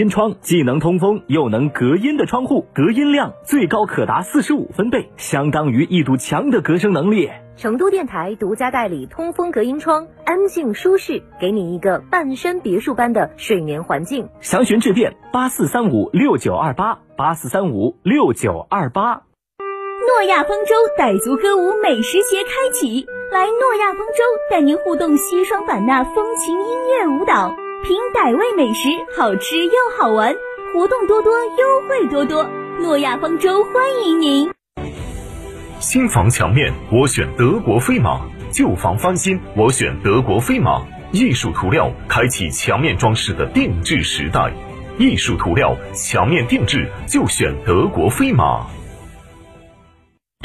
音窗，既能通风又能隔音的窗户，隔音量最高可达四十五分贝，相当于一堵墙的隔声能力。成都电台独家代理通风隔音窗，安静舒适，给你一个半山别墅般的睡眠环境。详询致电八四三五六九二八八四三五六九二八。诺亚方舟傣族歌舞美食节开启，来诺亚方舟带您互动西双版纳风情音乐舞蹈，品傣味美食，好吃又好玩，活动多多，优惠多多。诺亚方舟欢迎您。新房墙面，我选德国飞马；旧房翻新，我选德国飞马。艺术涂料开启墙面装饰的定制时代，艺术涂料墙面定制就选德国飞马。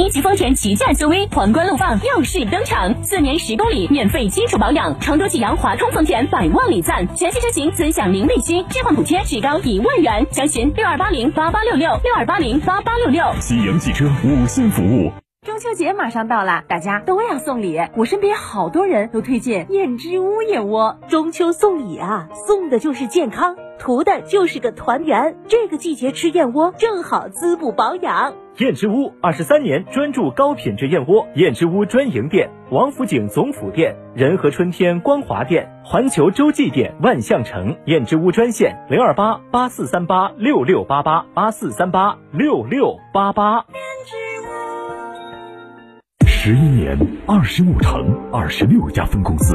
一汽丰田旗舰 SUV 皇冠陆放耀世登场，四年十公里免费基础保养，成都启阳华通丰田百万礼赞，全系车型尊享零利息，置换补贴最高一万元，详询六二八零八八六六六二八零八八六六。启阳汽车五星服务。中秋节马上到了，大家都要送礼。我身边好多人都推荐燕之屋燕窝。中秋送礼啊，送的就是健康，图的就是个团圆。这个季节吃燕窝正好滋补保养。燕之屋二十三年专注高品质燕窝，燕之屋专营店：王府井总府店、仁和春天光华店、环球洲际店、万象城。燕之屋专线：零二八八四三八六六八八八四三八六六八八。十一年，二十五城，二十六家分公司，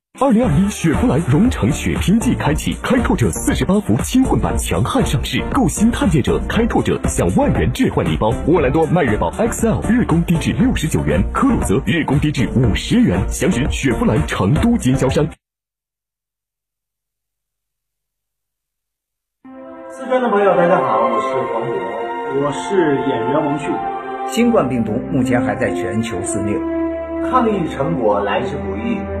二零二一雪佛兰荣城雪拼季开启，开拓者四十八伏轻混版强悍上市，购新探界者、开拓者享万元置换礼包。沃兰多迈锐宝 XL 日供低至六十九元，科鲁泽日供低至五十元。详询雪佛兰成都经销商。四川的朋友，大家好，我是黄渤，我是演员王迅。新冠病毒目前还在全球肆虐，抗疫成果来之不易。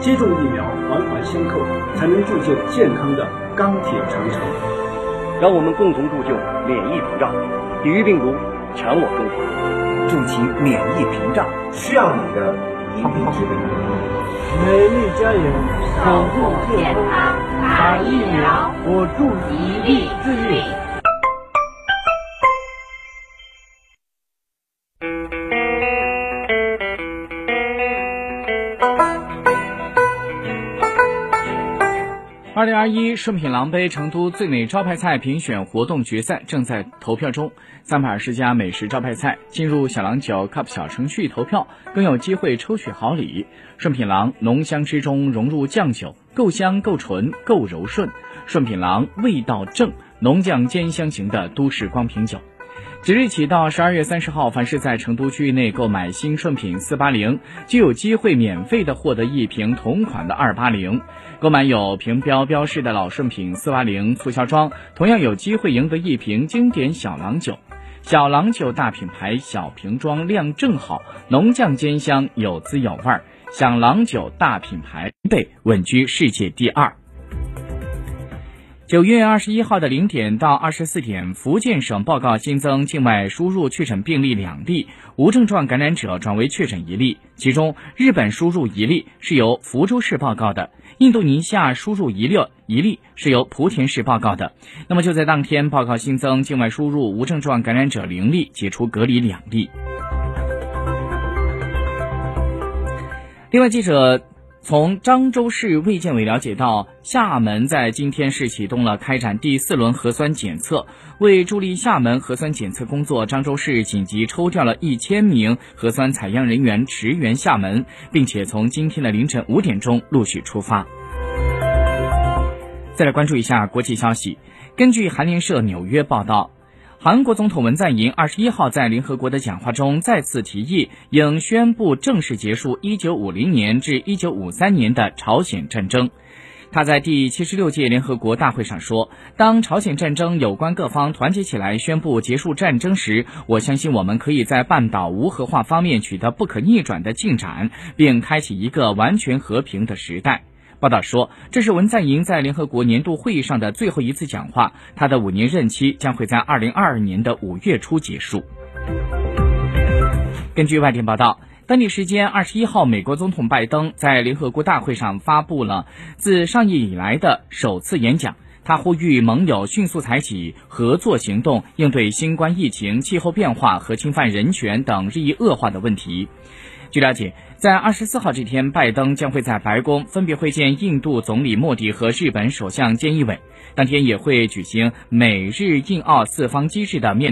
接种疫苗，环环相扣，才能铸就健康的。钢铁长城，让我们共同铸就免疫屏障，抵御病毒，强我中华，筑起免疫屏障，需要你的一臂之力。美丽家园，守护健康，打疫苗，我助一臂之力。二零二一顺品郎杯成都最美招牌菜评选活动决赛正在投票中，三百二十家美食招牌菜进入小郎酒 Cup 小程序投票，更有机会抽取好礼。顺品郎浓香之中融入酱酒，够香够纯够柔顺。顺品郎味道正，浓酱兼香型的都市光瓶酒。即日起到十二月三十号，凡是在成都区域内购买新顺品四八零，就有机会免费的获得一瓶同款的二八零。购买有瓶标标示的老顺品四八零促销装，同样有机会赢得一瓶经典小郎酒。小郎酒大品牌，小瓶装，量正好，浓酱兼香，有滋有味儿。小郎酒大品牌，被稳居世界第二。九月二十一号的零点到二十四点，福建省报告新增境外输入确诊病例两例，无症状感染者转为确诊一例。其中，日本输入一例是由福州市报告的，印度尼西亚输入一例一例是由莆田市报告的。那么就在当天，报告新增境外输入无症状感染者零例，解除隔离两例。另外，记者。从漳州市卫健委了解到，厦门在今天是启动了开展第四轮核酸检测。为助力厦门核酸检测工作，漳州市紧急抽调了一千名核酸采样人员驰援厦门，并且从今天的凌晨五点钟陆续出发。再来关注一下国际消息，根据韩联社纽约报道。韩国总统文在寅二十一号在联合国的讲话中再次提议，应宣布正式结束一九五零年至一九五三年的朝鲜战争。他在第七十六届联合国大会上说：“当朝鲜战争有关各方团结起来宣布结束战争时，我相信我们可以在半岛无核化方面取得不可逆转的进展，并开启一个完全和平的时代。”报道说，这是文在寅在联合国年度会议上的最后一次讲话。他的五年任期将会在二零二二年的五月初结束。根据外电报道，当地时间二十一号，美国总统拜登在联合国大会上发布了自上任以来的首次演讲。他呼吁盟友迅速采取合作行动，应对新冠疫情、气候变化和侵犯人权等日益恶化的问题。据了解，在二十四号这天，拜登将会在白宫分别会见印度总理莫迪和日本首相菅义伟，当天也会举行美日印澳四方机制的面。